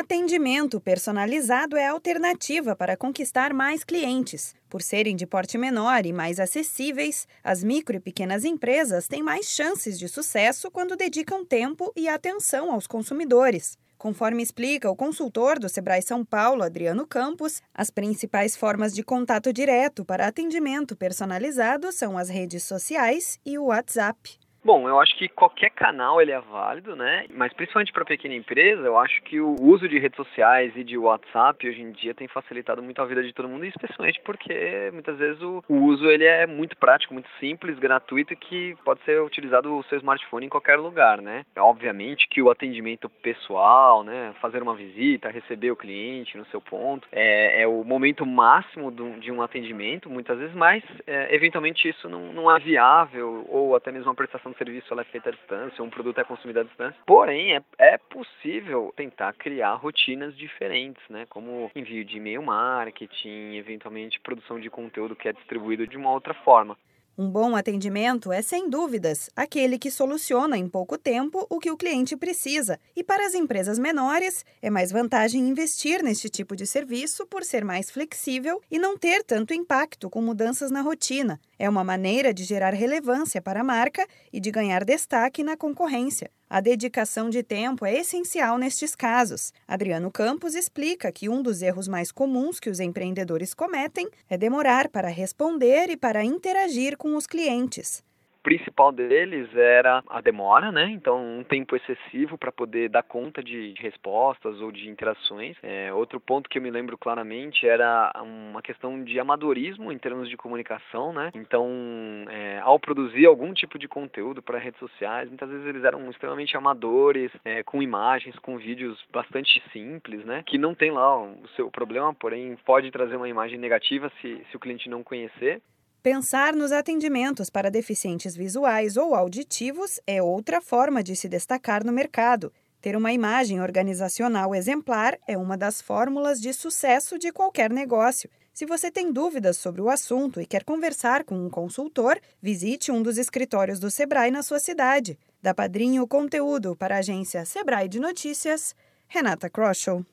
Atendimento personalizado é a alternativa para conquistar mais clientes. Por serem de porte menor e mais acessíveis, as micro e pequenas empresas têm mais chances de sucesso quando dedicam tempo e atenção aos consumidores. Conforme explica o consultor do Sebrae São Paulo, Adriano Campos, as principais formas de contato direto para atendimento personalizado são as redes sociais e o WhatsApp. Bom, eu acho que qualquer canal ele é válido, né? Mas principalmente para pequena empresa, eu acho que o uso de redes sociais e de WhatsApp hoje em dia tem facilitado muito a vida de todo mundo, especialmente porque muitas vezes o, uso ele é muito prático, muito simples, gratuito que pode ser utilizado o seu smartphone em qualquer lugar, né? Obviamente que o atendimento pessoal, né, fazer uma visita, receber o cliente no seu ponto, é, é o momento máximo de um atendimento, muitas vezes, mas é, eventualmente isso não, não é viável ou até mesmo uma prestação serviço é feita à distância, um produto é consumido à distância. Porém, é, é possível tentar criar rotinas diferentes, né? Como envio de e-mail marketing, eventualmente produção de conteúdo que é distribuído de uma outra forma. Um bom atendimento é, sem dúvidas, aquele que soluciona em pouco tempo o que o cliente precisa. E para as empresas menores, é mais vantagem investir neste tipo de serviço por ser mais flexível e não ter tanto impacto com mudanças na rotina. É uma maneira de gerar relevância para a marca e de ganhar destaque na concorrência. A dedicação de tempo é essencial nestes casos. Adriano Campos explica que um dos erros mais comuns que os empreendedores cometem é demorar para responder e para interagir com os clientes principal deles era a demora, né? Então, um tempo excessivo para poder dar conta de, respostas ou de interações. É, outro ponto que eu me lembro claramente era uma questão de amadorismo em termos de comunicação, né? Então, é, ao produzir algum tipo de conteúdo para redes sociais, muitas vezes eles eram extremamente amadores, é, com imagens, com vídeos bastante simples, né? Que não tem lá o seu problema, porém pode trazer uma imagem negativa se, se o cliente não conhecer. Pensar nos atendimentos para deficientes visuais ou auditivos é outra forma de se destacar no mercado. Ter uma imagem organizacional exemplar é uma das fórmulas de sucesso de qualquer negócio. Se você tem dúvidas sobre o assunto e quer conversar com um consultor, visite um dos escritórios do Sebrae na sua cidade. Da Padrinho Conteúdo para a agência Sebrae de Notícias, Renata Kroschel.